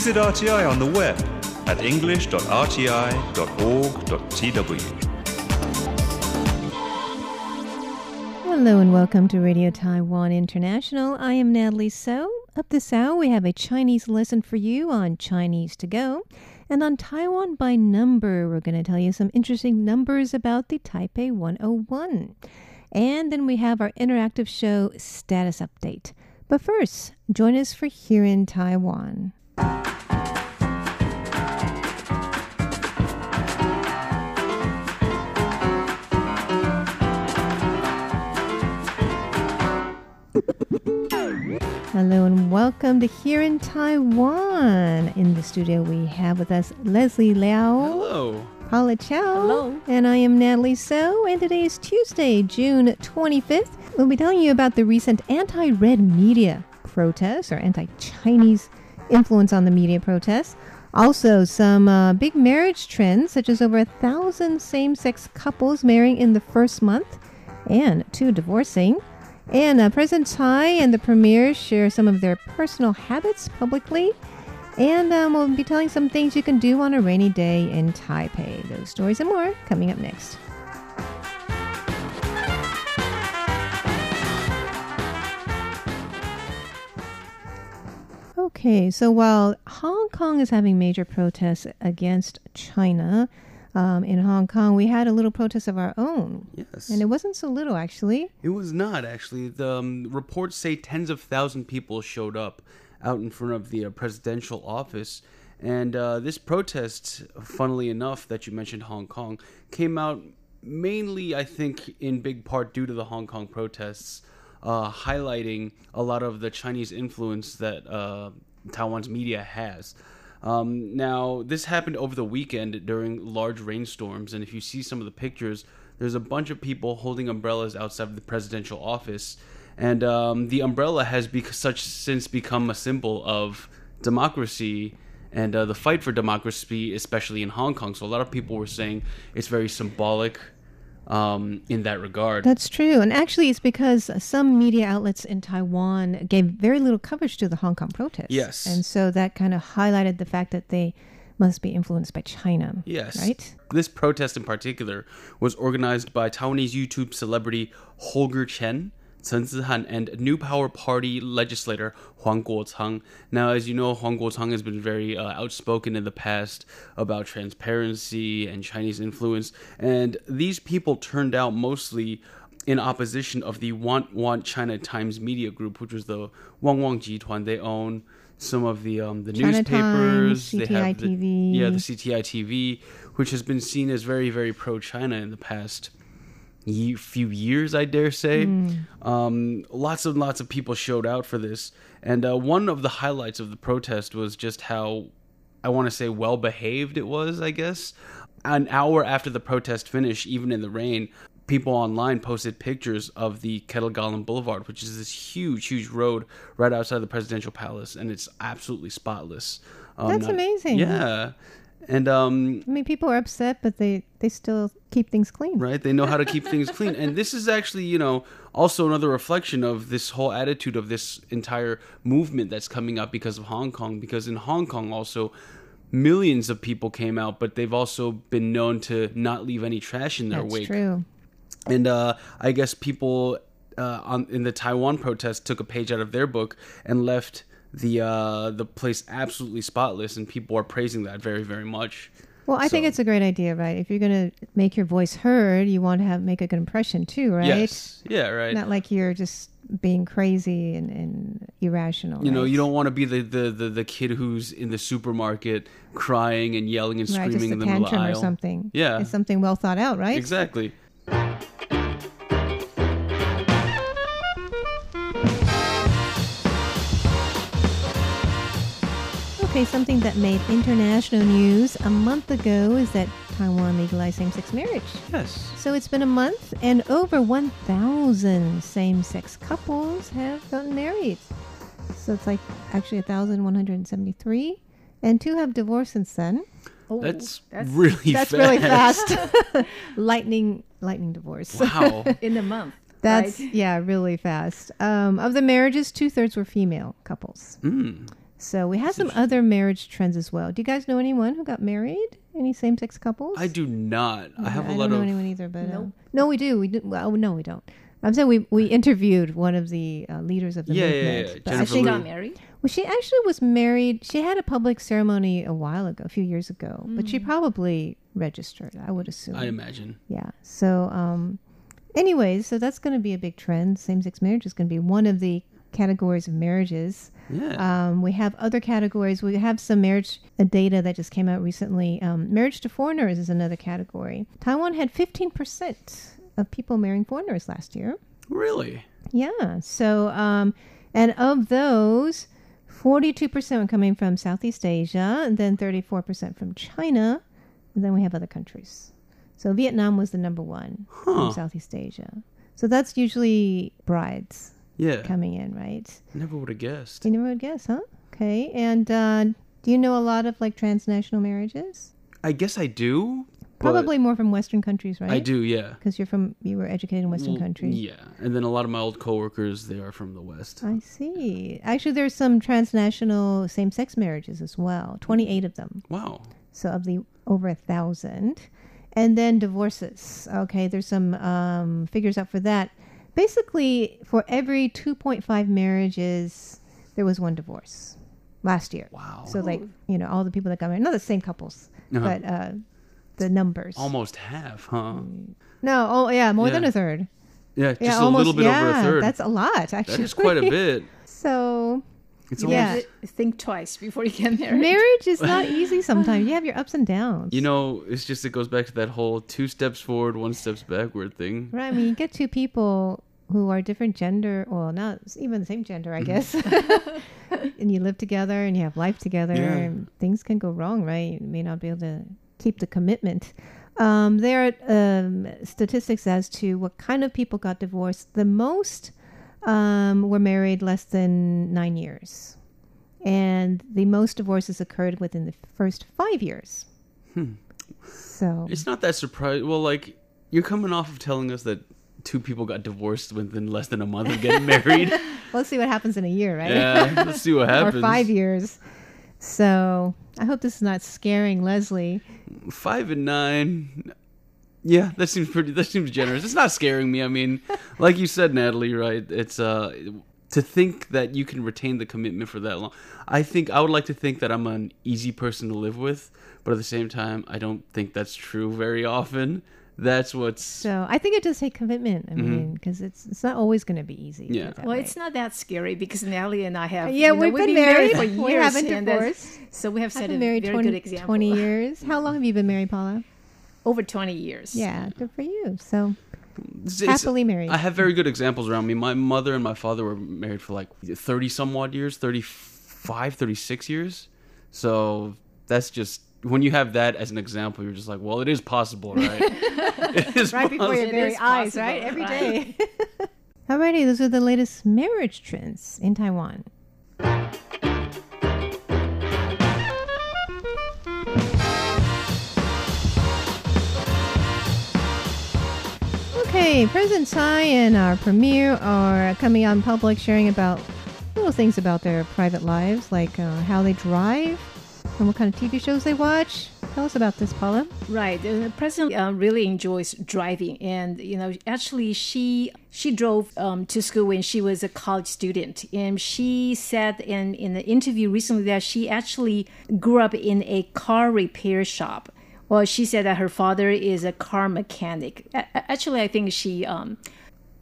Visit RTI on the web at english.rti.org.tw. Hello and welcome to Radio Taiwan International. I am Natalie So. Up this hour, we have a Chinese lesson for you on Chinese to go. And on Taiwan by number, we're going to tell you some interesting numbers about the Taipei 101. And then we have our interactive show status update. But first, join us for Here in Taiwan. Hello and welcome to Here in Taiwan. In the studio, we have with us Leslie Liao. Hello. Paula Chow. Hello. And I am Natalie So. And today is Tuesday, June 25th. We'll be telling you about the recent anti red media protests or anti Chinese influence on the media protests. Also, some uh, big marriage trends, such as over a thousand same sex couples marrying in the first month and two divorcing. And uh, President Tsai and the premier share some of their personal habits publicly. And um, we'll be telling some things you can do on a rainy day in Taipei. Those stories and more coming up next. Okay, so while Hong Kong is having major protests against China, um, in Hong Kong, we had a little protest of our own. Yes. And it wasn't so little, actually. It was not actually. The um, reports say tens of thousand people showed up out in front of the uh, presidential office. And uh, this protest, funnily enough, that you mentioned Hong Kong, came out mainly, I think, in big part due to the Hong Kong protests, uh, highlighting a lot of the Chinese influence that uh, Taiwan's media has. Um, now, this happened over the weekend during large rainstorms, and if you see some of the pictures, there's a bunch of people holding umbrellas outside of the presidential office, and um, the umbrella has bec- such since become a symbol of democracy and uh, the fight for democracy, especially in Hong Kong. So a lot of people were saying it's very symbolic um, in that regard. That's true. And actually, it's because some media outlets in Taiwan gave very little coverage to the Hong Kong protests. Yes. And so that kind of highlighted the fact that they must be influenced by China. Yes. Right? This protest in particular was organized by Taiwanese YouTube celebrity Holger Chen, Chen Zihan, and New Power Party legislator Huang Guochang. Now, as you know, Huang Guochang has been very uh, outspoken in the past about transparency and Chinese influence, and these people turned out mostly in opposition of the Want Want China Times media group, which was the Wang Wang Jituan. They own some of the um, the China newspapers. Times, they have the, yeah, the CTI TV, which has been seen as very, very pro China in the past ye- few years, I dare say. Um, lots and lots of people showed out for this. And uh, one of the highlights of the protest was just how, I want to say, well behaved it was, I guess. An hour after the protest finished, even in the rain, people online posted pictures of the Ketagalan Boulevard, which is this huge, huge road right outside the presidential palace, and it's absolutely spotless. Um, That's amazing. Yeah. And um, I mean, people are upset, but they, they still keep things clean. right? They know how to keep things clean. And this is actually, you know, also another reflection of this whole attitude of this entire movement that's coming up because of Hong Kong. Because in Hong Kong, also, millions of people came out, but they've also been known to not leave any trash in their That's wake. true. And uh, I guess people uh, on in the Taiwan protest took a page out of their book and left the uh, the place absolutely spotless, and people are praising that very, very much. Well, I think it's a great idea, right? If you're going to make your voice heard, you want to have make a good impression too, right? Yes, yeah, right. Not like you're just being crazy and, and irrational. You know, you don't want to be the, the, the, the kid who's in the supermarket crying and yelling and right, screaming just a in the middle of the tantrum or something. Yeah. it's something well thought out, right? Exactly. Okay, something that made international news a month ago is that Taiwan legalized same-sex marriage. Yes. So it's been a month, and over 1,000 same-sex couples have gotten married. So it's like actually 1,173, and two have divorced since then. Oh, That's, really That's fast. really fast. lightning, lightning divorce. Wow. in a month. That's right? yeah, really fast. Um, of the marriages, two thirds were female couples. mm. So we have some other marriage trends as well. Do you guys know anyone who got married? Any same-sex couples? I do not. I have I a lot don't know of. anyone either, but uh, no, we do. We do. Well, no, we don't. I'm saying we we interviewed one of the uh, leaders of the Yeah, yeah, movement. yeah. but I Jennifer think Lu. got married. well, she actually was married. She had a public ceremony a while ago, a few years ago, but she probably registered. I would assume. I imagine. Yeah. So, um, anyways, so that's going to be a big trend. Same-sex marriage is going to be one of the categories of marriages. Yeah. Um, we have other categories. We have some marriage uh, data that just came out recently. Um, marriage to foreigners is another category. Taiwan had 15% of people marrying foreigners last year. really? Yeah. So, um, and of those, 42% were coming from Southeast Asia, and then 34% from China, and then we have other countries. So Vietnam was the number one Huh. from Southeast Asia. So that's usually brides Yeah. coming in, right? Never would have guessed. You never would guess, huh? Okay. And uh, do you know a lot of like transnational marriages? I guess I do. Probably more from Western countries, right? I do. Yeah. Because you're from, you were educated in Western Well, countries. Yeah, and then a lot of my old coworkers they are from the west. I see. Actually, there's some transnational same-sex marriages as well. Twenty-eight of them. Wow. So of the over a thousand, and then divorces. Okay, there's some um, figures out for that. Basically, for every 2.5 marriages, there was one divorce last year. Wow. So like you know all the people that got married, not the same couples, Uh-huh. but uh, the numbers. Almost half, huh? No, oh yeah, more than Yeah. a third. Yeah, just yeah, a almost, little bit yeah, over a third. That's a lot, actually. that is quite a bit. So It's Yeah. almost, Think twice before you get married. marriage is not easy sometimes. You have your ups and downs. you know, it's just it goes back to that whole two steps forward, one steps backward thing. right? I mean, you get two people who are different gender, well, not even the same gender, I guess, and you live together and you have life together. Yeah. And things can go wrong, right? You may not be able to keep the commitment. Um, there are um, statistics as to what kind of people got divorced. The most um, were married less than nine years, and the most divorces occurred within the first five years. So It's not that surprising. Well, like you're coming off of telling us that two people got divorced within less than a month of getting married. let's see what happens in a year, right? yeah, let's see what happens. or five years. So I hope this is not scaring Leslie. Five and nine. Yeah, that seems pretty. That seems generous. It's not scaring me. I mean, like you said, Natalie, right? It's uh to think that you can retain the commitment for that long. I think I would like to think that I'm an easy person to live with, but at the same time, I don't think that's true very often. That's what's So I think it does take commitment. I mean, because it's it's not always going to be easy. Mm-hmm. Yeah. do it that Well, way. it's not that scary because Natalie and I have. Yeah, you know, we've we've been been married, married. for We years. haven't divorced. So we have I've set been a married very 20, good example. 20 years. How long have you been married, Paula? Over 20 years. Yeah, good for you. So it's- it's- happily married. I have very good examples around me. My mother and my father were married for like 30 some odd years, 35, 36 years. So that's just when you have that as an example, you're just like, well, it is possible, right? it is right before your very eyes, possible, right? Every right. day. Alrighty, those are the latest marriage trends in Taiwan. Okay, President Tsai and our premier are coming out in public sharing about little things about their private lives, like uh, how they drive and what kind of TV shows they watch. Tell us about this, Paula. Right. The president uh, really enjoys driving, and you know, actually, she she drove um, to school when she was a college student, and she said in in the interview recently that she actually grew up in a car repair shop. Well, she said that her father is a car mechanic. A- Actually, I think she um,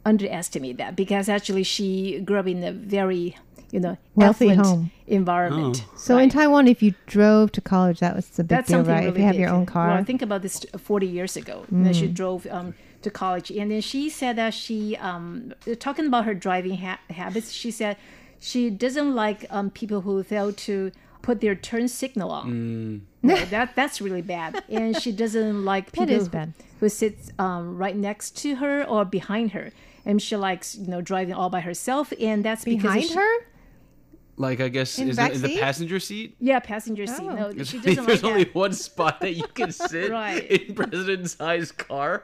underestimated that because actually she grew up in a very you know Wealthy home. environment. So in Taiwan, if you drove to college, that was the big That's deal, something right? really if you have big. your own car. Well, think about this 40 years ago. You know, she drove um, to college. And then she said that she, um, talking about her driving ha- habits, she said she doesn't like um, people who fail to put their turn signal on. No, that That's really bad. And she doesn't like people is who- bad. who sits um, right next to her or behind her. And she likes, you know, driving all by herself. And that's because Behind her? Like I guess In is back it in the seat? passenger seat. Yeah, passenger seat. Oh. No, There's she doesn't there's like only that. one spot that you can sit Right. in President Tsai's car.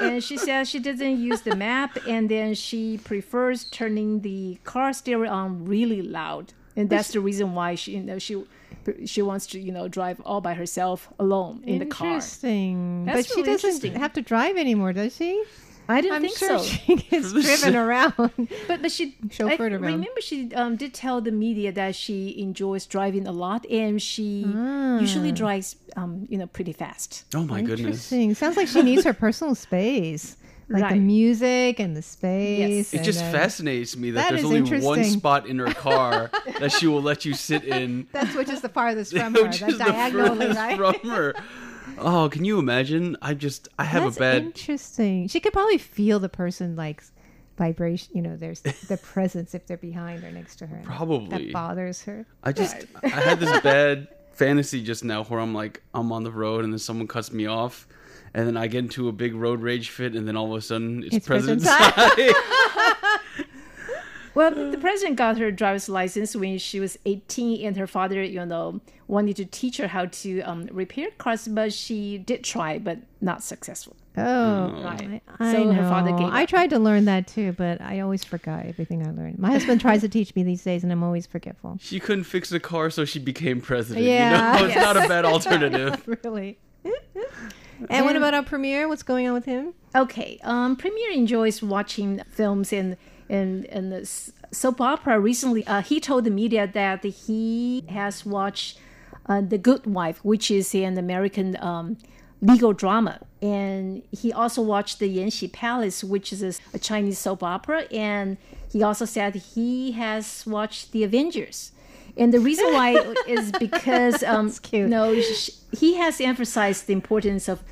and she says she doesn't use the map and then she prefers turning the car stereo on really loud and that's the reason why she you know she she wants to you know drive all by herself alone in the car. Interesting. That's but she really doesn't interesting. have to drive anymore, does she? I didn't I'm think sure so. she gets driven around. But but she Chauffeured I around. remember she um, did tell the media that she enjoys driving a lot and she Ah. usually drives um, you know pretty fast. Oh my goodness. Interesting. Sounds like she needs her personal space, like the music and the space. It just uh, fascinates me that, that there's only one spot in her car that she will let you sit in. That's which is the farthest from her. which That's is the diagonally, furthest right? from her. Oh, can you imagine? I just I have That's a bad interesting. She could probably feel the person like vibration. You know, there's the presence if they're behind or next to her. Probably. that bothers her. I just I had this bad fantasy just now where I'm like I'm on the road and then someone cuts me off and then I get into a big road rage fit and then all of a sudden it's, It's President President Tsai. Well, the president got her driver's license when she was 18, and her father, you know, wanted to teach her how to um, repair cars, but she did try, but not successful. Oh, Right. I, I So know. her father gave I up. tried to learn that too, but I always forgot everything I learned. My husband tries to teach me these days, and I'm always forgetful. she couldn't fix a car so she became president. Yeah. You know, it's not a bad alternative. really. and what about our premiere? What's going on with him? Okay, um, Premier enjoys watching films and and and the soap opera. Recently, uh, he told the media that he has watched uh, The Good Wife, which is an American um, legal drama, and he also watched The Yanxi Palace, which is a, a Chinese soap opera, and he also said he has watched The Avengers. And the reason why is because um, cute. no, sh- he has emphasized the importance of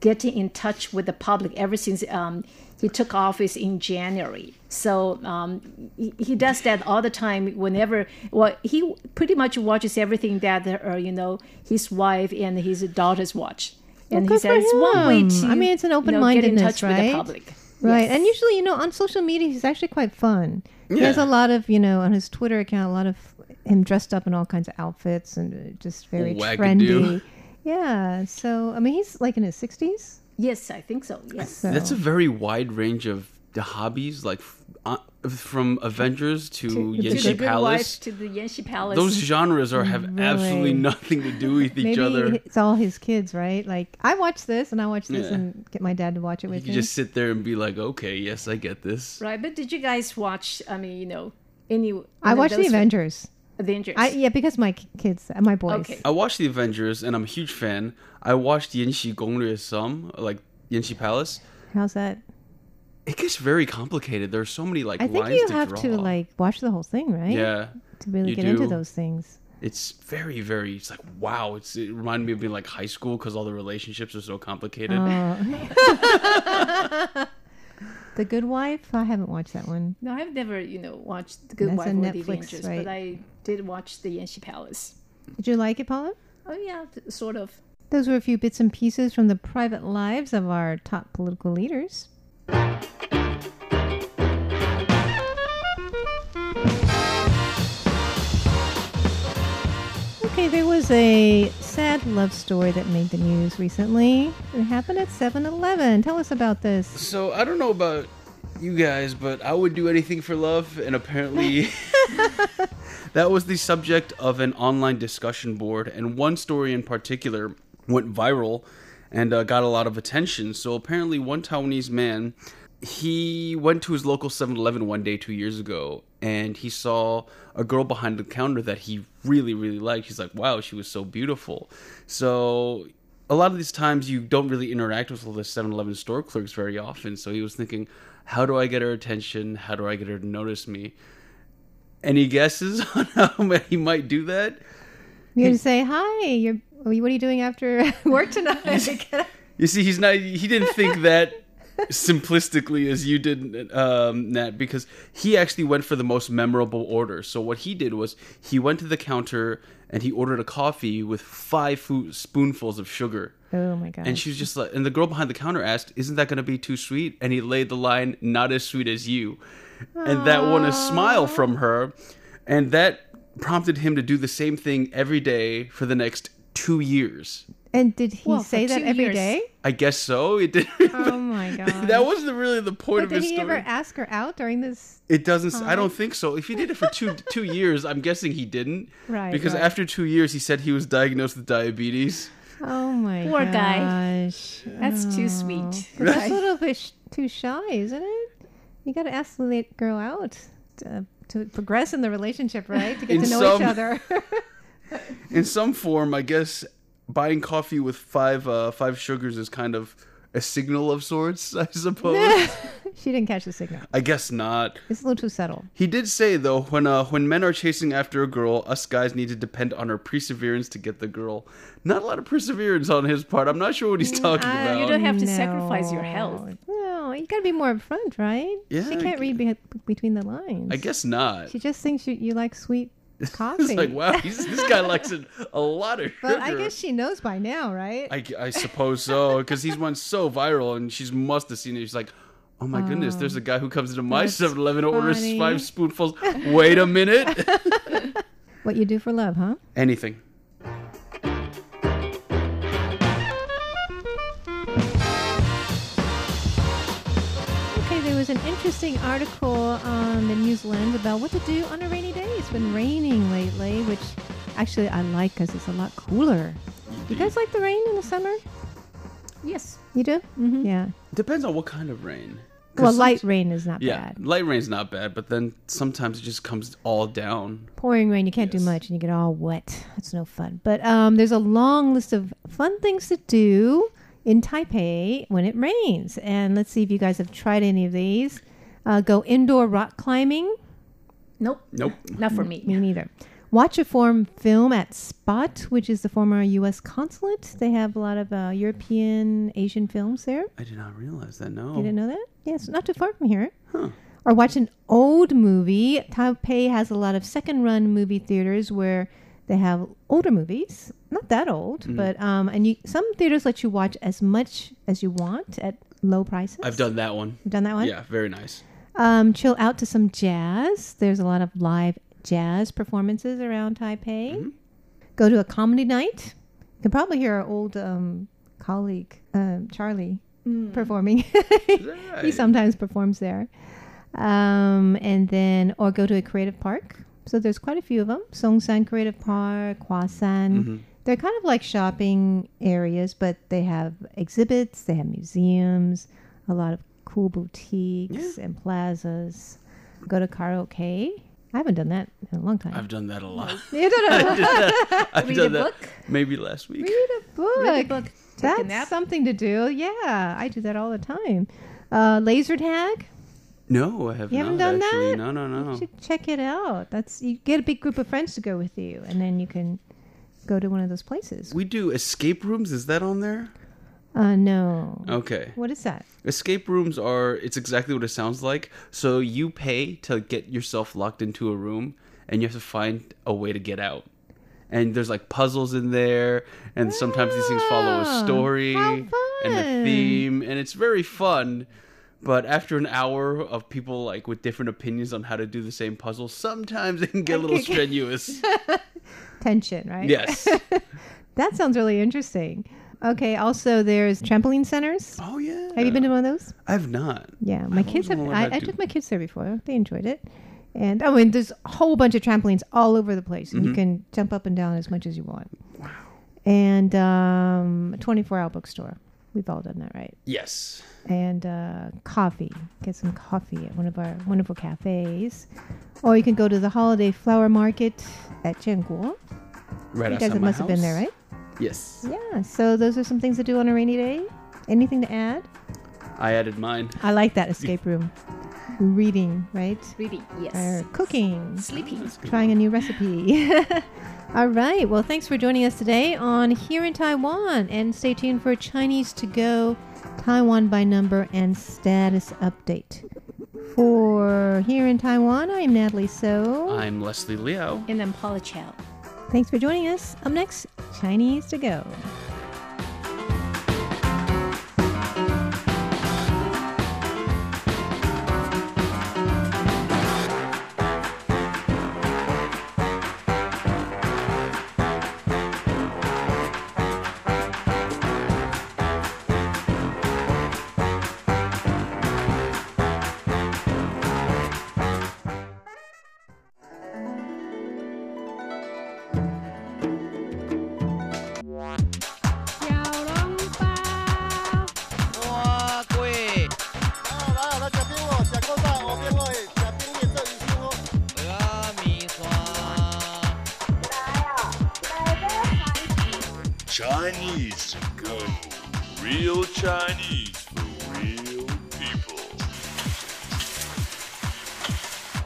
getting in touch with the public ever since um, he took office in January. So um, he, he does that all the time. Whenever, well, he pretty much watches everything that uh, you know his wife and his daughters watch, and Well, he good for says it's one way him. to I mean, it's an you know, get open-mindedness, touch with the right? public. Right. Yes. And usually, you know, on social media, he's actually quite fun. He has a lot of, you know, on his Twitter account, a lot of him dressed up in all kinds of outfits and uh, just very Wackadoo. trendy. Yeah. So, I mean, he's like in his 60s. Yes, I think so. Yes. So. That's a very wide range of the hobbies, like f- uh, from Avengers to, To- to to the Good Palace. Wife, to the Yanxi Palace. Those genres are have absolutely nothing to do with each Maybe other. it's all his kids, right? Like, I watch this and I watch this Yeah. and get my dad to watch it with can me. just sit there and be like, okay, yes, I get this. right. But did you guys watch? I mean, you know, any? I watch the those Avengers. Avengers. I yeah, because my kids, uh, my boys. Okay. I watched the Avengers and I'm a huge fan. I watched Yanxi Gonglie some, like Yanxi Palace. How's that? It gets very complicated. There's so many like I think lines you to have draw. to like watch the whole thing, right? yeah, To really you get into those things. it's very very. It's like wow. It's it reminded me of being like high school because all the relationships are so complicated. Oh. the Good Wife. I haven't watched that one. No, I've never, you know, watched The Good That's Wife a or The Netflix, Avengers, right? but I did watch The Yanxi Palace. Did you like it, Paula? Oh yeah, th- sort of. Those were a few bits and pieces from the private lives of our top political leaders. Okay, there was a sad love story that made the news recently. It happened at 7 Eleven. Tell us about this. So I don't know about you guys, but I would do anything for love, and apparently that was the subject of an online discussion board, and one story in particular went viral and uh, got a lot of attention. So apparently, one Taiwanese man he went to his local 7-Eleven one day two years ago, and he saw a girl behind the counter that he really really liked. He's like, "Wow, she was so beautiful." So a lot of these times you don't really interact with all the 7-Eleven store clerks very often. So he was thinking, how do I get her attention? How do I get her to notice me? Any guesses on how he might do that? You're to say, Hi, you're, what are you doing after work tonight? You see, he's not. He didn't think that simplistically as you did, um, Nat, because he actually went for the most memorable order. So what he did was he went to the counter and he ordered a coffee with five spoonfuls of sugar. Oh my God. And she was just like, and the girl behind the counter asked, "Isn't that going to be too sweet?" And he laid the line, "Not as sweet as you," and that won a smile from her, and that prompted him to do the same thing every day for the next two years. And did he Well, say that two every years. day? I guess so. It did. Oh my god. that wasn't really the point But of did his he story. ever ask her out during this? It doesn't. I don't think so. If he did it for two two years, I'm guessing he didn't. Right, Because right. after two years, he said he was diagnosed with diabetes. Oh my Poor guy. gosh. That's too sweet. That's a little bit sh- too shy, isn't it? You got to ask the late girl out to, to progress in the relationship, right? To get In to know some- each other. In some form, I guess buying coffee with five uh, five sugars is kind of a signal of sorts. I suppose. she didn't catch the signal. I guess not. It's a little too subtle. He did say though, when uh, when men are chasing after a girl, us guys need to depend on our perseverance to get the girl. Not a lot of perseverance on his part. I'm not sure what he's talking I- about. You don't have to sacrifice your health. No, you got to be more upfront, right? Yeah, She can't read be- between the lines. I guess not. She just thinks you, you like sweet coffee. It's like wow, he's, this guy likes it a lot of sugar. But I guess she knows by now, right? I, I suppose so because he's went so viral and she's must have seen it. She's like, oh my goodness, there's a um, guy who comes into my that's 7-Eleven and orders five spoonfuls. Wait a minute. what you do for love, huh? Anything. Interesting article on the News Lens about what to do on a rainy day. It's been raining lately, which actually I like because it's a lot cooler. You guys like the rain in the summer? Yes. You do? Mm-hmm. Yeah. Depends on what kind of rain. Well, light rain is not Yeah, bad. light rain's not bad, but then sometimes it just comes all down. Pouring rain, you can't do much and you get all wet. That's no fun. But um, there's a long list of fun things to do in Taipei when it rains. And let's see if you guys have tried any of these. Uh, go indoor rock climbing. Nope. Nope. Not for me. Me neither. Watch a foreign film at Spot, which is the former U.S. consulate. They have a lot of uh, European, Asian films there. I did not realize that. No. You didn't know that? Yes, not too far from here. Huh. Or watch an old movie. Taipei has a lot of second-run movie theaters where they have older movies, not that old, Mm-hmm. but um, and you some theaters let you watch as much as you want at low prices. I've done that one. You've done that one. Yeah, very nice. Um, chill out to some jazz. There's a lot of live jazz performances around Taipei. Mm-hmm. Go to a comedy night. You can probably hear our old um, colleague um, Charlie performing. he sometimes performs there. Um, and then, or go to a creative park. So there's quite a few of them. Songshan Creative Park, Huashan. Mm-hmm. They're kind of like shopping areas, but they have exhibits, they have museums, a lot of cool boutiques and plazas. Go to karaoke. I haven't done that in a long time. I've done that a lot. you don't know. I've Read done a that book? maybe last week. Read a book. Read a book. Take a That's something to do. Yeah, I do that all the time. Uh, laser tag. No, I have You haven't not done actually. that? No, no, You no. should check it out. That's you get a big group of friends to go with you, and then you can go to one of those places. We do escape rooms. Is that on there? Uh, no. Okay. What is that? Escape rooms are it's exactly what it sounds like. So you pay to get yourself locked into a room and you have to find a way to get out. And there's like puzzles in there and sometimes these things follow a Ah, story how and a theme and it's very fun. But after an hour of people like with different opinions on how to do the same puzzle, sometimes it can get a little strenuous. Tension, right? yes. That sounds really interesting. Okay. Also, there's trampoline centers. Oh yeah. Have you been to one of those? I've not. Yeah, my I've kids have. I, I took my kids there before. They enjoyed it, and I mean, there's a whole bunch of trampolines all over the place, and you Mm-hmm. can jump up and down as much as you want. Wow. And um, a 24-hour bookstore. We've all done that, right? Yes. And uh, coffee. Get some coffee at one of our wonderful cafes, or you can go to the holiday flower market at Jianguo. Right You guys must have been there, right? Yes. Yeah. So those are some things to do on a rainy day. Anything to add? I added mine. I like that escape room. Reading, right? Reading. Yes. Or cooking. Sleeping. Trying a new recipe. All right. Well, thanks for joining us today on Here in Taiwan. And stay tuned for Chinese to Go, Taiwan by number, and status update. For Here in Taiwan, I'm Natalie So. I'm Leslie Leo. And I'm Paula Chow. Thanks for joining us. Up next, Chinese to Go. Chinese to go. Real Chinese for real people.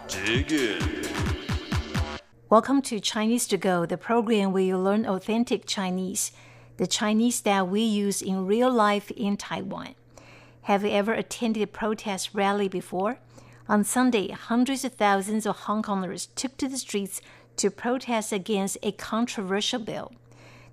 Dig in. Welcome to Chinese to Go, the program where you learn authentic Chinese, the Chinese that we use in real life in Taiwan. Have you ever attended a protest rally before? On Sunday, hundreds of thousands of Hong Kongers took to the streets to protest against a controversial bill.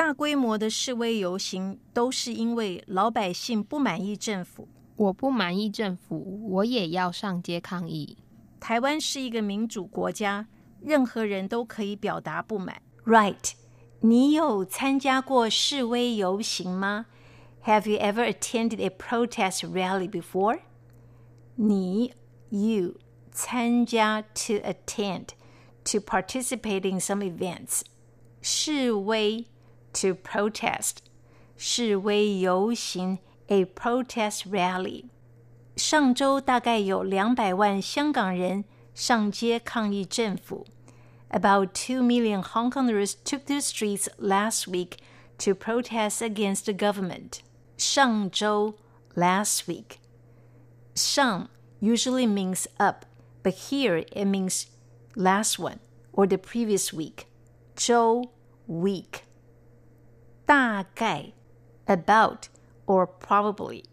大规模的示威游行都是因为老百姓不满意政府。我不满意政府，我也要上街抗议。台湾是一个民主国家，任何人都可以表达不满。Right？你有参加过示威游行吗？Have you ever attended a protest rally before？你 you 参加 to attend to participate in some events。示威 to protest，示威游行 a protest rally。上周大概有两百万香港人上街抗议政府。About two million Hong Kongers took to the streets last week to protest against the government. 上周 last week. 上 usually means up, but here it means last one or the previous week. 周 week. 大概 about or probably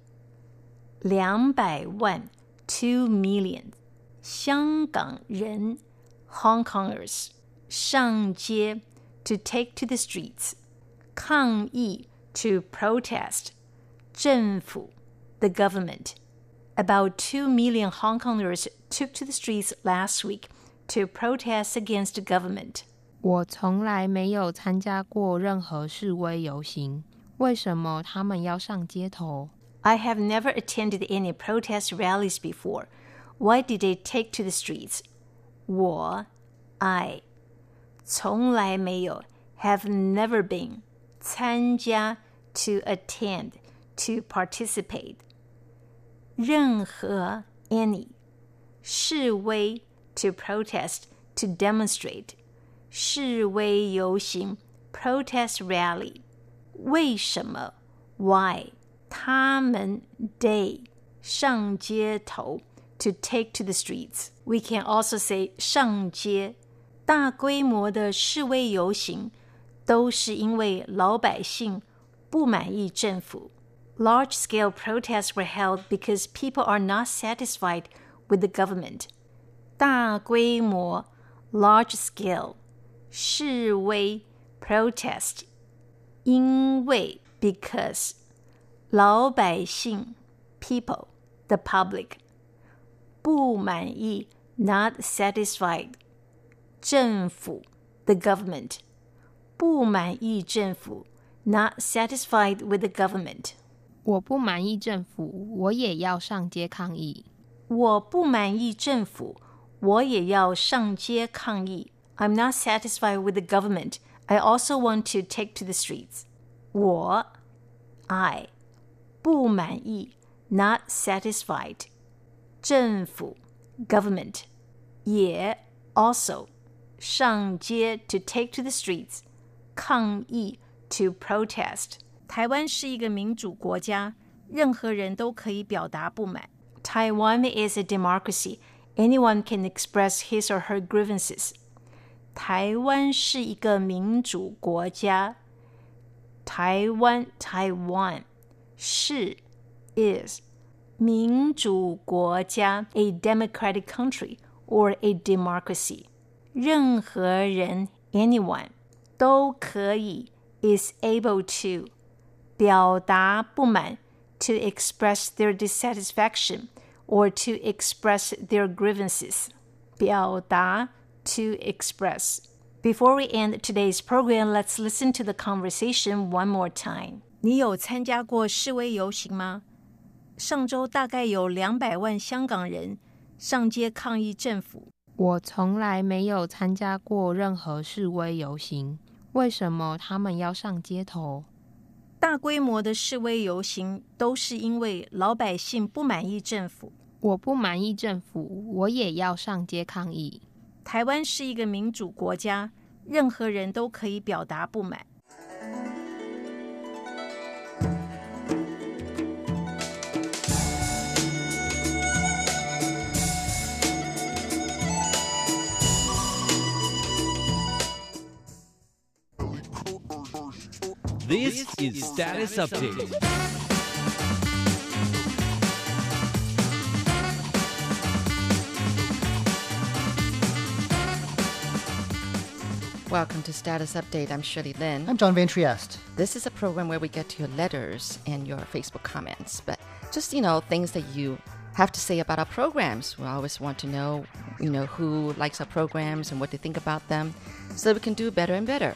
两百万 two million 香港人 Hong Kongers 上街 to take to the streets 抗议 to protest 政府 the government about 2 million Hong Kongers took to the streets last week to protest against the government 我从来没有参加过任何示威游行，为什么他们要上街头？ I have never attended any protest rallies before. Why did they take to the streets? 我 I 从来没有 have never been 参加 to attend to participate 任何 any 示威 to protest to demonstrate 示威游行 protest rally 为什么 why 他们 they 上街头 to take to the streets. We can also say 上街。大规模的示威游行都是因为老百姓不满意政府。Large scale protests were held because people are not satisfied with the government. 大规模 large scale 示威 protest 因为 because 老百姓 people the public 不满意 not satisfied 政府 the government 不满意政府 not satisfied with the government 我不满意政府，我也要上街抗议。我不满意政府，我也要上街抗议。 I'm not satisfied with the government. I also want to take to the streets. 我 I 不满意 not satisfied. 政府 government 也 also 上街 to take to the streets. 抗议 to protest. 台湾是一个民主国家，任何人都可以表达不满。Taiwan is a democracy. Anyone can express his or her grievances. 台湾是一个民主国家。台湾 Taiwan 是 is 民主国家 a democratic country or a democracy. 任何人 anyone 都可以 is able to 表达不满 to express their dissatisfaction or to express their grievances. 表达 to express. Before we end today's program, let's listen to the conversation one more time. 你有参加过示威游行吗？上周大概有两百万香港人上街抗议政府。我从来没有参加过任何示威游行，为什么他们要上街头？大规模的示威游行都是因为老百姓不满意政府。我不满意政府，我也要上街抗议。 台湾是一个民主国家，任何人都可以表达不满。This is Status Update. Welcome to Status Update. I'm Shirley Lin. I'm John Van Trieste. This is a program where we get to your letters and your Facebook comments, but just, you know, things that you have to say about our programs. We always want to know, you know, who likes our programs and what they think about them so that we can do better and better.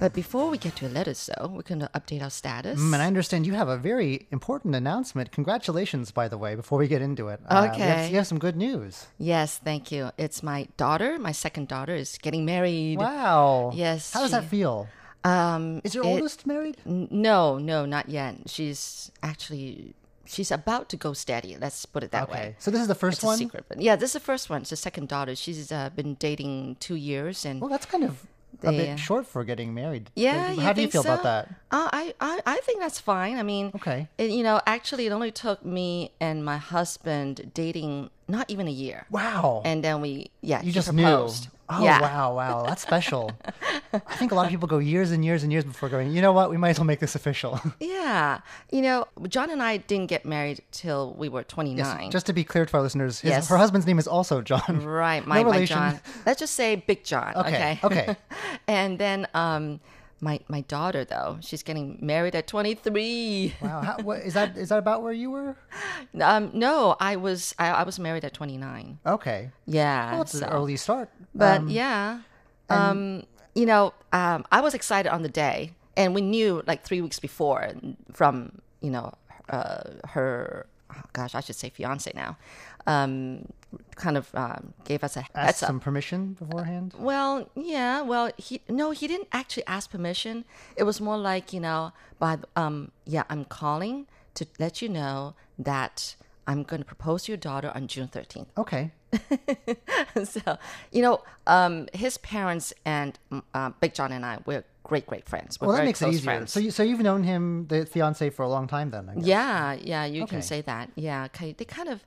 But before we get to your letters, though, we're going to update our status. Mm, and I understand you have a very important announcement. Congratulations, by the way, before we get into it. Uh, you have- Okay. you have some good news. Yes, thank you. It's my daughter, my second daughter, is getting married. Wow. Yes, How does she- that feel? Um, Is your it- oldest married? No, no, not yet. She's actually she's about to go steady. Let's put it that Okay. way. So this is the first It's a one? secret, but yeah, this is the first one. It's the second daughter. She's uh, been dating two years, and Well, that's kind of a bit short for getting married. yeah. How do you feel about that? Uh, I, I I think that's fine. I mean, Okay. it, you know, actually, it only took me and my husband dating not even a year, Wow. and then we yeah, you just proposed. knew. Oh, yeah. wow, wow. That's special. I think a lot of people go years and years and years before going, you know what? We might as well make this official. Yeah, you know, John and I didn't get married till we were twenty nine. Just to be clear to our listeners, his, Yes. her husband's name is also John. Right, No my, my. John. Let's just say Big John. Okay, Okay. okay. and then um, my my daughter though, she's getting married at 23. Wow. How, what, is that is that about where you were? Um, no, I was I, I was married at 29. Okay. Yeah. Well, it's so- an early start. But Um, yeah, um, you know, um, I was excited on the day, and we knew like three weeks before from you know uh, her. oh, gosh, I should say fiance now. Um, kind of um, gave us a asked heads up. some permission beforehand. Well, yeah. Well, he no, he didn't actually ask permission. It was more like you know, but um, yeah, I'm calling to let you know that I'm going to propose to your daughter on June 13th. Okay. so, you know, um, his parents and uh, Big John and I, we're great, great friends. We're Well, that makes it easier. Friends. So, you, so you've known him, the fiance, for a long time, then? I guess. yeah, yeah, you Okay. can say that. Yeah, okay. They kind of,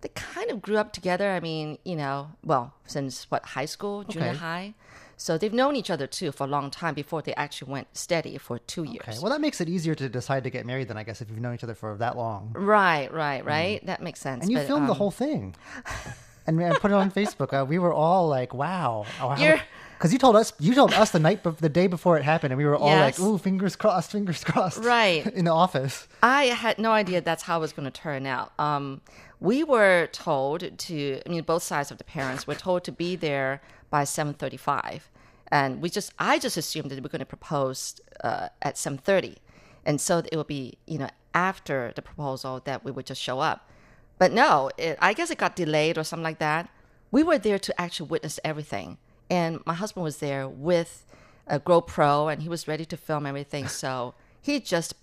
they kind of grew up together. I mean, you know, well, since what high school, junior Okay. high. So they've known each other too for a long time before they actually went steady for two years. Okay. Well, that makes it easier to decide to get married, then, I guess, if you've known each other for that long. Right, right, right. That makes sense. Mm. And you but, filmed the um, whole thing. And and put it on Facebook. Uh, we were all like, "Wow!" You're- Because you told us, you told us the night, the day before it happened, and we were all Yes. like, "Ooh, fingers crossed, fingers crossed!" Right. in the office. I had no idea that's how it was going to turn out. Um, we were told to, I mean, both sides of the parents were told to be there by 7:35, and we just, I just assumed that we were going to propose uh, at 7:30, and so it would be, you know, after the proposal that we would just show up. But no, it, I guess it got delayed or something like that. We were there to actually witness everything, and my husband was there with a GoPro, and he was ready to film everything. So he just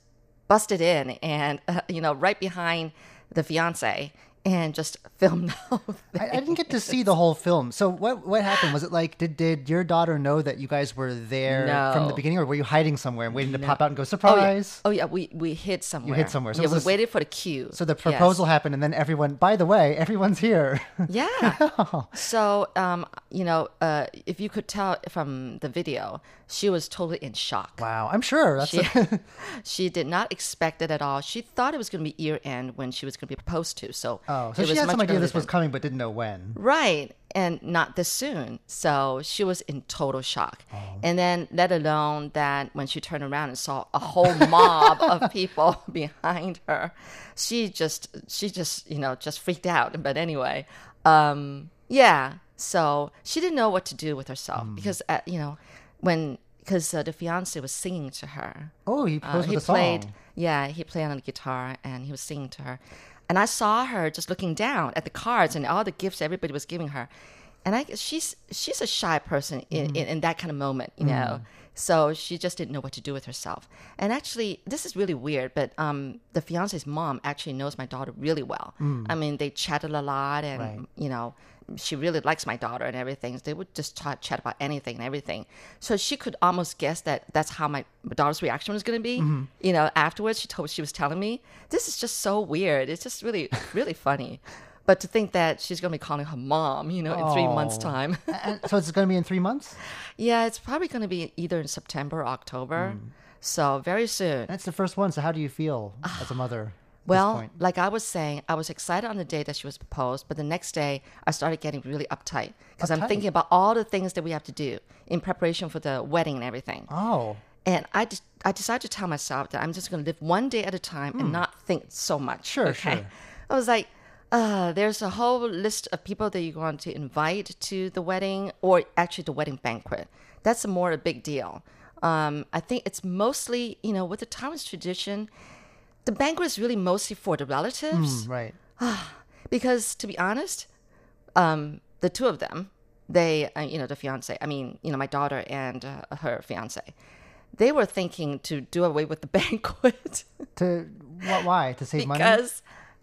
busted in and uh, you know right behind the fiance and just filmed the. I, I didn't get to see the whole film. So what what happened? Was it like did did your daughter know that you guys were there from the beginning, or were you hiding somewhere and waiting to pop out and go Oh yeah. surprise? oh yeah, we we hid somewhere. You hid somewhere. So yeah, was we this- waited for the cue. So the Yes. proposal happened, and then everyone. By the way, everyone's here. Yeah. so, um, you know, uh, if you could tell from the video, she was totally in shock. wow, I'm sure. That's She, a- she did not expect it at all. She thought it was going to be year end when she was going to be proposed to. So, oh, so it she had some idea this was coming, but didn't know when. Right. And not this soon. So she was in total shock. Oh. And then, let alone that when she turned around and saw a whole mob of people behind her, she just, she just, you know, just freaked out. But anyway, um, yeah. So she didn't know what to do with herself Mm. because, uh, you know, when because uh, the fiance was singing to her. Oh, he Uh, he with a song. played, yeah, he played on the guitar and he was singing to her. And I saw her just looking down at the cards and all the gifts everybody was giving her. And I, she's she's a shy person in, Mm-hmm. in, in that kind of moment, you know. So she just didn't know what to do with herself. And actually, this is really weird, but um, the fiance's mom actually knows my daughter really well. I mean, they chatted a lot, and Mm. Right. you know, she really likes my daughter and everything. They would just chat, chat about anything and everything. So she could almost guess that that's how my daughter's reaction was going to be. Mm-hmm. You know, afterwards, she told she was telling me this is just so weird. It's just really, really funny. But to think that she's going to be calling her mom, you know, in three months' Oh. time. And so it's going to be in three months. yeah, it's probably going to be either in September or October. So very soon. That's the first one. So how do you feel as a mother? Well, like I was saying, I was excited on the day that she was proposed, but the next day I started getting really uptight because I'm thinking about all the things that we have to do in preparation for the wedding and everything. oh, And I, de- I decided to tell myself that I'm just going to live one day at a time and not think so much. Hmm. Sure, okay? sure. I was like, uh, there's a whole list of people that you're going to invite to the wedding or actually the wedding banquet. That's a more a big deal. Um, I think it's mostly, you know, with the Taiwanese tradition, the banquet is really mostly for the relatives mm, right. because to be honest, um, the two of them, they, uh, you know, the fiance, I mean, you know, my daughter and uh, her fiance, they were thinking to do away with the banquet To what? Why to save money? because,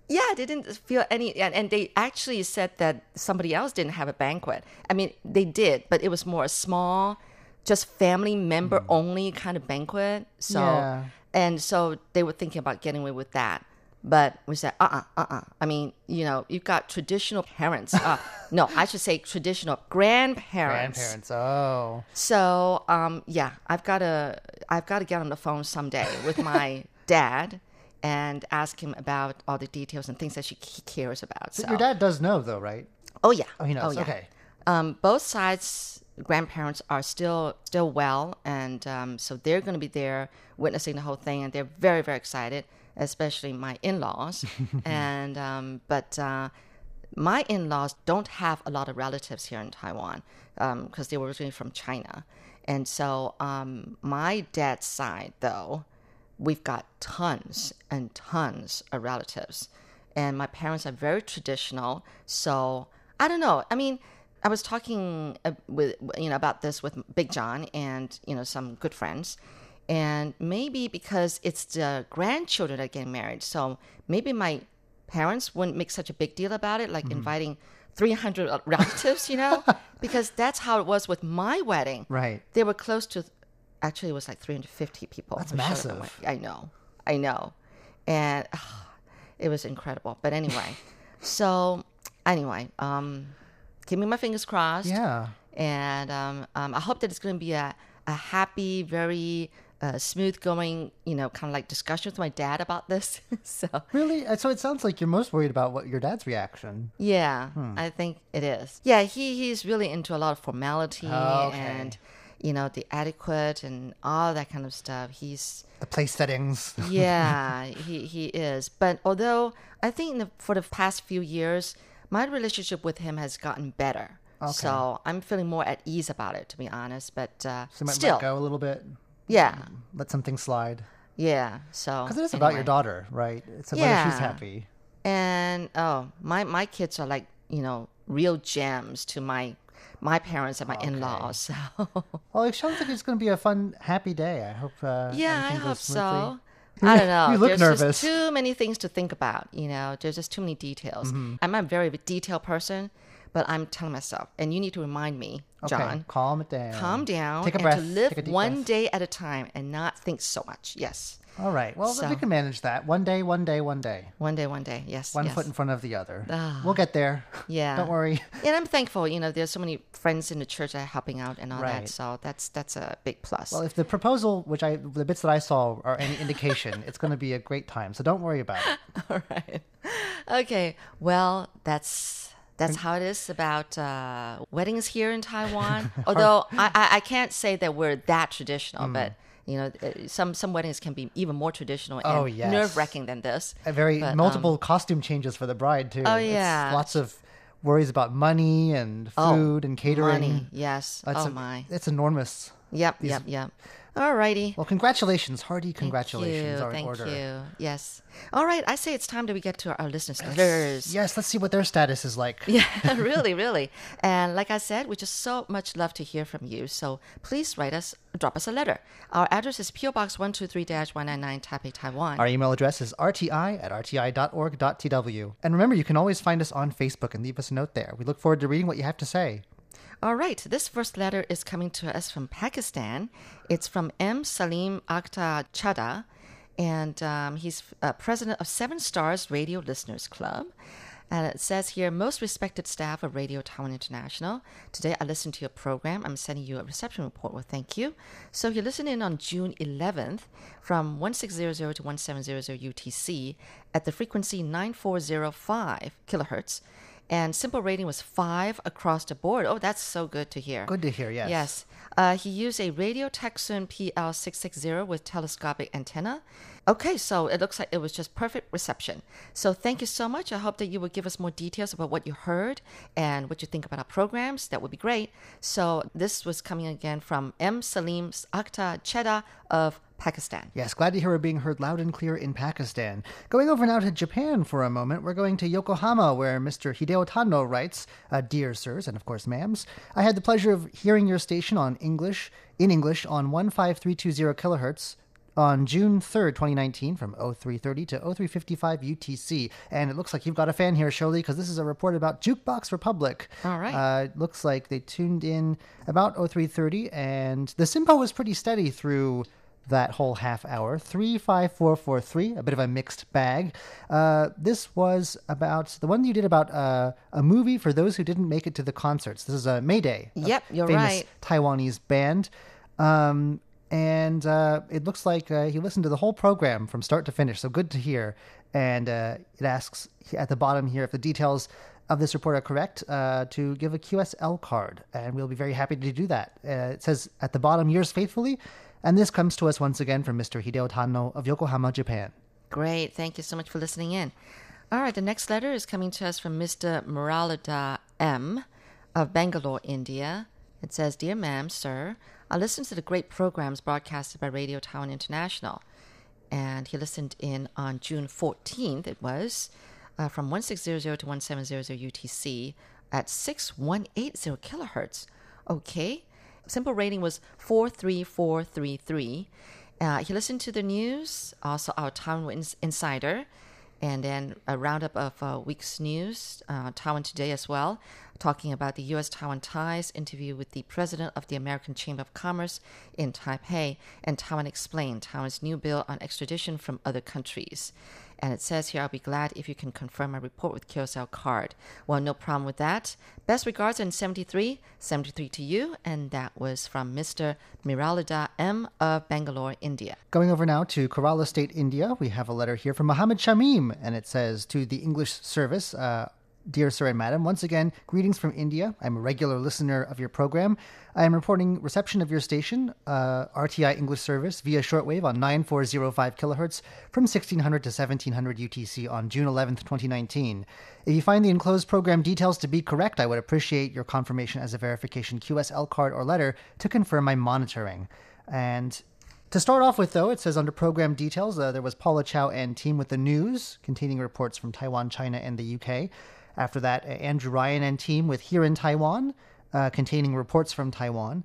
yeah, they didn't feel any, and, and they actually said that somebody else didn't have a banquet. I mean, they did, but it was more a small, just family member only kind of banquet. So, Yeah. And so they were thinking about getting away with that. But we said, uh uh-uh, uh, uh I mean, you know, you've got traditional parents. Uh, no, I should say traditional grandparents. Grandparents. Oh, So, um, yeah, I've got to, I've got to get on the phone someday with my dad and ask him about all the details and things that she, he cares about. So, your dad does know though, right? oh yeah, Oh, he knows. yeah. Okay. Um, both sides grandparents are still still well, and um, so they're going to be there witnessing the whole thing, and they're very very excited, especially my in-laws. and um, but uh, my in-laws don't have a lot of relatives here in Taiwan because they were originally from China, and so um, my dad's side though, we've got tons and tons of relatives, and my parents are very traditional. So I don't know. I mean, I was talking uh, with you know about this with Big John and you know some good friends, and maybe because it's the grandchildren that get married, so maybe my parents wouldn't make such a big deal about it, like inviting 300 relatives, you know, because that's how it was with my wedding. Right. They were close to, actually, it was like 350 people. That's who showed up at my massive. I know, I know, and ah, it was incredible. But anyway, so anyway, um, keep me my fingers crossed. Yeah. And um, um, I hope that it's going to be a, a happy, very uh, smooth going, you know, kind of like discussion with my dad about this. so, Really? Uh, So it sounds like you're most worried about what your dad's reaction. yeah, I think it is. Yeah, he, he's really into a lot of formality Oh, okay. and, you know, the adequate and all that kind of stuff. He's, The place settings. yeah, he, he is. But although I think in the, for the past few years, my relationship with him has gotten better. So I'm feeling more at ease about it, to be honest. But uh, So might still, let go a little bit. yeah, Let something slide. yeah. So Because it is about your daughter, right? It's about if she's happy. and oh my my kids are like you know real gems to my my parents and my in-laws so Well, it sounds like it's going to be a fun, happy day. I hope. Uh, yeah i hope smoothly. so i don't know You look there's nervous. just too many things to think about you know there's just too many details mm-hmm. i'm a very detailed person but i'm telling myself and you need to remind me Okay, john calm it down. calm down Take a and breath. to live Take a deep one breath. day at a time and not think so much yes All right. Well, So- we can manage that. One day, one day, one day. one day one day yes One yes. foot in front of the other. Ah. we'll get there. Yeah. Don't worry. And I'm thankful, you know, there's so many friends in the church that are helping out and all Right. that. So that's that's a big plus. Well, if the proposal, which I, the bits that I saw are any indication, it's going to be a great time. So don't worry about it. all right. Okay. Well, that's that's how it is about uh, weddings here in Taiwan. Although I, I, can't say that we're that traditional, Hmm. but you know, uh, some some weddings can be even more traditional and Oh, yes. nerve wracking than this. A very But, um, multiple costume changes for the bride too. Oh, It's yeah. lots of worries about money and Oh, food and catering. Money, yes. That's oh a- my. It's enormous. Yep, yep, yep. Alrighty. Well, congratulations, hearty congratulations Thank are in order. Thank you. Yes. All right. I say it's time that we get to our listeners' letters. Yes, let's see what their status is like. Yeah, really, really. And like I said, we just so much love to hear from you. So please write us, drop us a letter. Our address is PO Box 123-199 Taipei, Taiwan. Our email address is rti at rti.org.tw. And remember, you can always find us on Facebook and leave us a note there. We look forward to reading what you have to say. All right, this first letter is coming to us from Pakistan. It's from M. Salim Akhtar Chada, and um, he's uh, president of Seven Stars Radio Listeners Club. And it says here, most respected staff of Radio Taiwan International. Today I listened to your program. I'm sending you a reception report. Well, thank you. So you listened in on June 11th from 1600 to 1700 UTC at the frequency 9405 kilohertz. And simple rating was five across the board. Oh, that's so good to hear. Good to hear, yes. Yes. Uh, he used a Radio Tecsun PL660 with telescopic antenna. Okay, so it looks like it was just perfect reception. So thank you so much. I hope that you will give us more details about what you heard and what you think about our programs. That would be great. So this was coming again from M. Salim Akhtar Cheda of Pakistan. Yes, glad to hear we're being heard loud and clear in Pakistan. Going over now to Japan for a moment, we're going to Yokohama, where Mr. Hideo Tano writes, uh, Dear sirs, and of course ma'ams, I had the pleasure of hearing your station on English, in English, on 15320 kilohertz on June 3rd, 2019, from 0330 to 0355 UTC. And it looks like you've got a fan here, Shirley, because this is a report about Jukebox Republic. All right. Uh, it looks like they tuned in about 0330, and the SINPO was pretty steady through that whole half hour. 35443, a bit of a mixed bag. Uh, this was about the one you did about uh, a movie for those who didn't make it to the concerts. This is a Mayday. a Yep, you're famous right. Taiwanese band. Um, and uh, it looks like uh, he listened to the whole program from start to finish. So good to hear. And uh, it asks at the bottom here if the details of this report are correct uh, to give a QSL card, and we'll be very happy to do that. Uh, it says at the bottom, yours faithfully, and this comes to us once again from Mr. Hideo Tano of Yokohama, Japan. Great. Thank you so much for listening in. All right, the next letter is coming to us from Mr. Muralida M. of Bangalore, India. It says, Dear ma'am, sir, I listened to the great programs broadcasted by Radio Taiwan International. And he listened in on June 14th, it was, uh, from 1600 to 1700 UTC at 6180 kilohertz. Okay. Simple rating was 43433. Uh, he listened to the news, also our Taiwan Insider, and then a roundup of uh, week's news, uh, Taiwan Today as well, talking about the U.S. Taiwan ties interview with the president of the American Chamber of Commerce in Taipei, and Taiwan Explained, Taiwan's new bill on extradition from other countries. And it says here, I'll be glad if you can confirm my report with QSL card. Well, no problem with that. Best regards in 73, 73 to you. And that was from Mr. Miralida M. of Bangalore, India. Going over now to Kerala State, India, we have a letter here from Mohammed Shamim, and it says to the English service, uh, Dear Sir and Madam, once again, greetings from India. I'm a regular listener of your program. I am reporting reception of your station, uh, RTI English service, via shortwave on 9405 kilohertz from 1600 to 1700 UTC on June 11th, 2019. If you find the enclosed program details to be correct, I would appreciate your confirmation as a verification QSL card or letter to confirm my monitoring. And to start off with, though, it says under program details, uh, there was Paula Chow and team with the news, containing reports from Taiwan, China, and the UK. After that, Andrew Ryan and team with Here in Taiwan, uh, containing reports from Taiwan.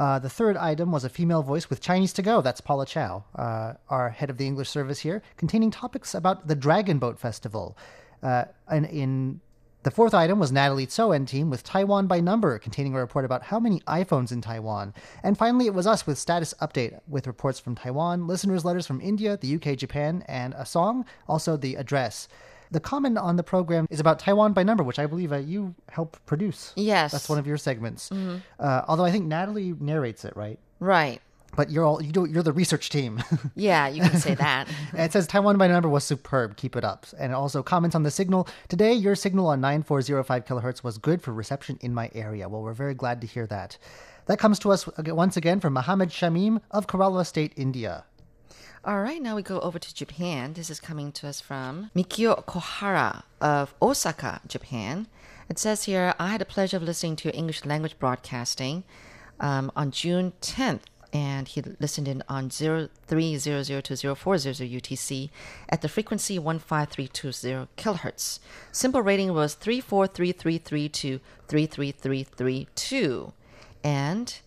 Uh, the third item was a female voice with Chinese to go. That's Paula Chow, uh, our head of the English service here, containing topics about the Dragon Boat Festival. Uh, and in the fourth item was Natalie Tso and team with Taiwan by Number, containing a report about how many iPhones in Taiwan. And finally, it was us with status update with reports from Taiwan, listeners' letters from India, the UK, Japan, and a song, also the address. The comment on the program is about Taiwan by Number, which I believe uh, you help produce. Yes. That's one of your segments. Uh, although I think Natalie narrates it, right? Right. But you're all you do. You're the research team. Yeah, you can say that. And it says Taiwan by number was superb. Keep it up. And it also comments on the signal. Today, your signal on 9405 kilohertz was good for reception in my area. Well, we're very glad to hear that. That comes to us once again from Mohammed Shamim of Kerala State, India. All right, now we go over to Japan. This is coming to us from Mikio Kohara of Osaka, Japan. It says here, I had the pleasure of listening to your English language broadcasting um, on June 10th. And he listened in on 0300 to 0400 UTC at the frequency 15320 kilohertz. Simple rating was 34333 to 33332. And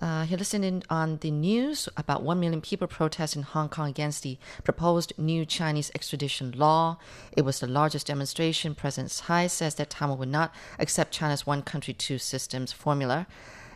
uh, he listened in on the news about 1 million people protest in Hong Kong against the proposed new Chinese extradition law. It was the largest demonstration. President Tsai says that Taiwan would not accept China's one country, two systems formula.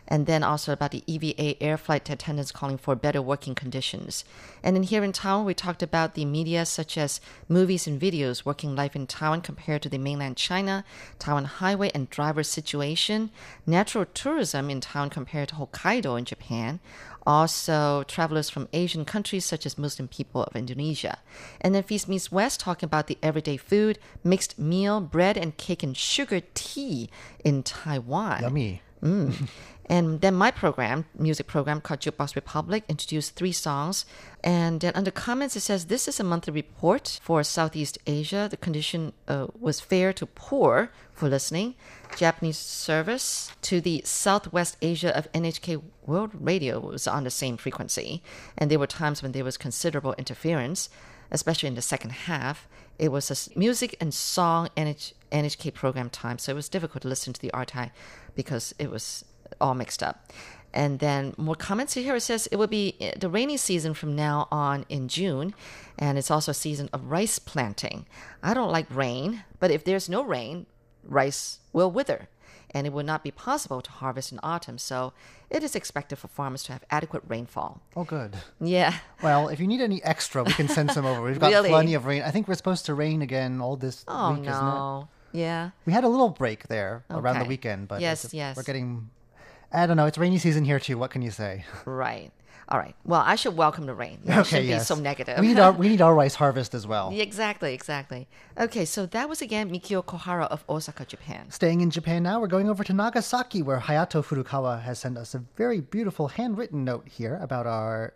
And then also about the EVA air flight attendants calling for better working conditions. And then here in Taiwan, we talked about the media such as movies and videos, working life in Taiwan compared to the mainland China, Taiwan highway and driver situation, natural tourism in Taiwan compared to Hokkaido in Japan, also travelers from Asian countries such as Muslim people of Indonesia. And then Feast Meets West talking about the everyday food, mixed meal, bread and cake and sugar tea in Taiwan. Yummy. Mm. And then my program, music program called Jukebox Republic, introduced three songs. And then under comments, it says this is a monthly report for Southeast Asia. The condition uh, was fair to poor for listening. Japanese service to the Southwest Asia of NHK World Radio was on the same frequency. And there were times when there was considerable interference, especially in the second half. It was a music and song NH- NHK program time, so it was difficult to listen to the RTI because it was all mixed up. And then more comments here. It says it will be eh, the rainy season from now on in June, and it's also a season of rice planting. I don't like rain, but if there's no rain, rice will wither, and it will not be possible to harvest in autumn. So it is expected for farmers to have adequate rainfall. Oh, good. Yeah. Well, if you need any extra, we can send some over. We've got Really? plenty of rain. I think we're supposed to rain again all this Oh week, isn't it? no. Yeah. We had a little break there around the weekend, but Yes, it's- yes. we're getting. I don't know. It's rainy season here too. What can you say? Right. All right. Well, I should welcome the rain. I okay, shouldn't yes. be so negative. We need our we need our rice harvest as well. Exactly, exactly. Okay, so that was again Mikio Kohara of Osaka, Japan. Staying in Japan now, we're going over to Nagasaki, where Hayato Furukawa has sent us a very beautiful handwritten note here about our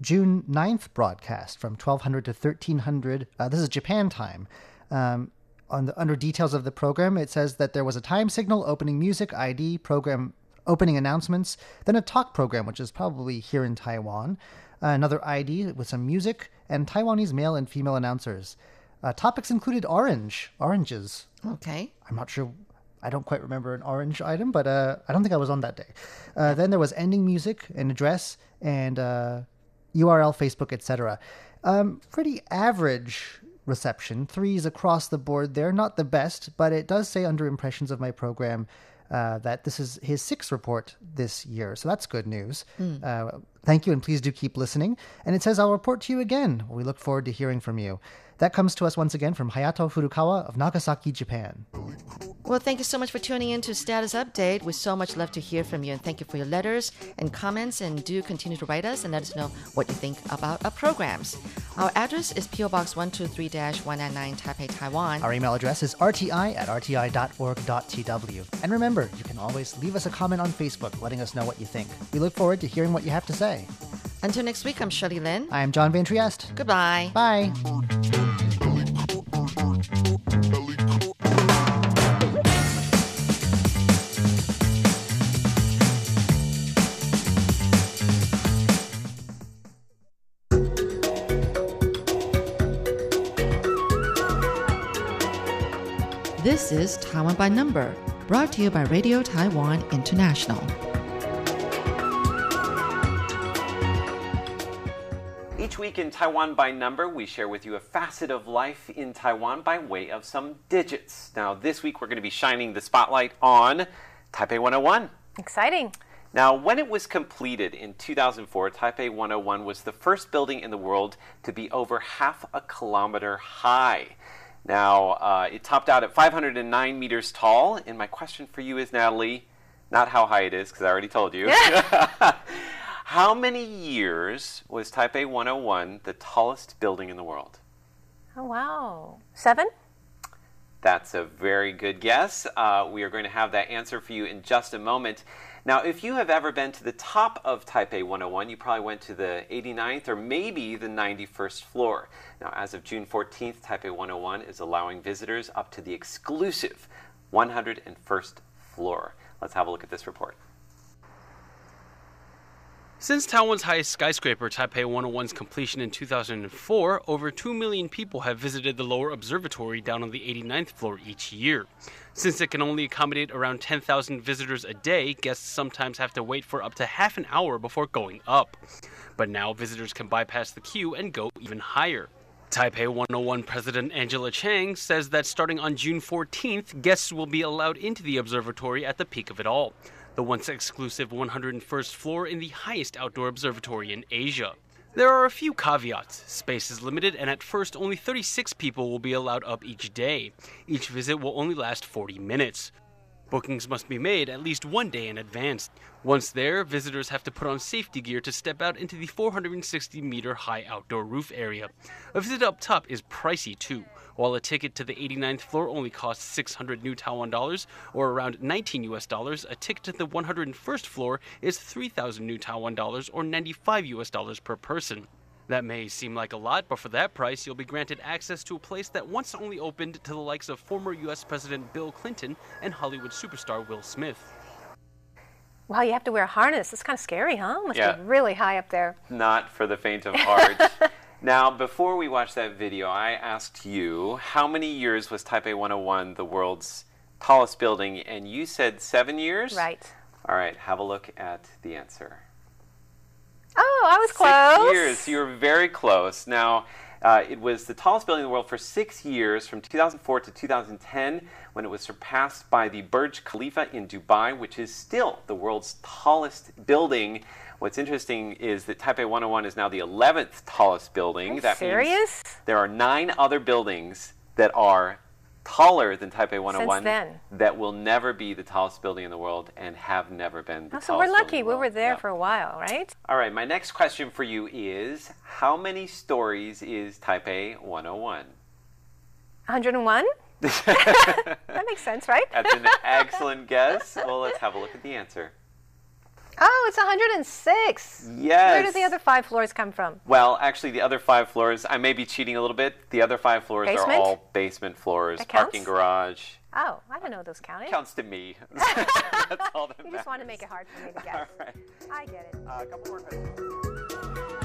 June 9th broadcast from 1200 to 1300. Uh, this is Japan time. Um, on the, under details of the program, it says that there was a time signal, opening music, ID, program opening announcements, then a talk program, which is probably here in Taiwan, uh, another ID with some music, and Taiwanese male and female announcers. Uh, topics included orange, oranges. Okay. I'm not sure. I don't quite remember an orange item, but uh, I don't think I was on that day. Uh, then there was ending music, an address, and uh, URL, Facebook, etc. Um, pretty average reception. Threes across the board there. Not the best, but it does say under impressions of my program uh, that this is his sixth report this year. So that's good news. Mm. Uh, thank you, and please do keep listening. And it says, I'll report to you again. We look forward to hearing from you. That comes to us once again from Hayato Furukawa of Nagasaki, Japan. Well, thank you so much for tuning in to Status Update. We so much love to hear from you, and thank you for your letters and comments. And do continue to write us and let us know what you think about our programs. Our address is PO Box 123 199 Taipei, Taiwan. Our email address is rti at rti.org.tw. And remember, you can always leave us a comment on Facebook letting us know what you think. We look forward to hearing what you have to say. Until next week, I'm Shirley Lin. I am John Van Trieste. Goodbye. Bye. This is Taiwan by Number, brought to you by Radio Taiwan International. Each week in Taiwan by Number, we share with you a facet of life in Taiwan by way of some digits. Now, this week we're going to be shining the spotlight on Taipei 101. Exciting. Now, when it was completed in 2004, Taipei 101 was the first building in the world to be over half a kilometer high. Now, uh, it topped out at 509 meters tall. And my question for you is, Natalie, not how high it is, because I already told you. how many years was Taipei 101 the tallest building in the world? Oh, wow. Seven? That's a very good guess. Uh, we are going to have that answer for you in just a moment. Now, if you have ever been to the top of Taipei 101, you probably went to the 89th or maybe the 91st floor. Now, as of June 14th, Taipei 101 is allowing visitors up to the exclusive 101st floor. Let's have a look at this report. Since Taiwan's highest skyscraper, Taipei 101's completion in 2004, over 2 million people have visited the lower observatory down on the 89th floor each year. Since it can only accommodate around 10,000 visitors a day, guests sometimes have to wait for up to half an hour before going up. But now visitors can bypass the queue and go even higher. Taipei 101 President Angela Chang says that starting on June 14th, guests will be allowed into the observatory at the peak of it all, the once exclusive 101st floor in the highest outdoor observatory in Asia. There are a few caveats. Space is limited, and at first, only 36 people will be allowed up each day. Each visit will only last 40 minutes. Bookings must be made at least one day in advance. Once there, visitors have to put on safety gear to step out into the 460 meter high outdoor roof area. A visit up top is pricey too. While a ticket to the 89th floor only costs 600 new Taiwan dollars, or around 19 US dollars, a ticket to the 101st floor is 3,000 new Taiwan dollars, or 95 US dollars per person. That may seem like a lot, but for that price, you'll be granted access to a place that once only opened to the likes of former U.S. President Bill Clinton and Hollywood superstar Will Smith. Wow, you have to wear a harness. It's kind of scary, huh? Must Yeah. be really high up there. Not for the faint of heart. now, before we watch that video, I asked you how many years was Taipei 101 the world's tallest building, and you said seven years? Right. All right, have a look at the answer. Oh, I was close. Six years. You were very close. Now, uh, it was the tallest building in the world for six years, from 2004 to 2010, when it was surpassed by the Burj Khalifa in Dubai, which is still the world's tallest building. What's interesting is that Taipei 101 is now the 11th tallest building. Are you that means serious? there are nine other buildings that are taller than Taipei 101 then. that will never be the tallest building in the world and have never been the Oh, so we're lucky. We were there Yeah. for a while, right? All right, my next question for you is how many stories is Taipei 101? 101? that makes sense, right? That's an excellent guess. Well, let's have a look at the answer. Oh, it's 106. Yes. Where do the other five floors come from? Well, actually, the other five floors, I may be cheating a little bit. The other five floors Basement? are all basement floors, parking garage. Oh, I don't know those counted. Counts to me. That's all that You just want to make it hard for me to guess. All right. I get it. Uh, a couple more questions.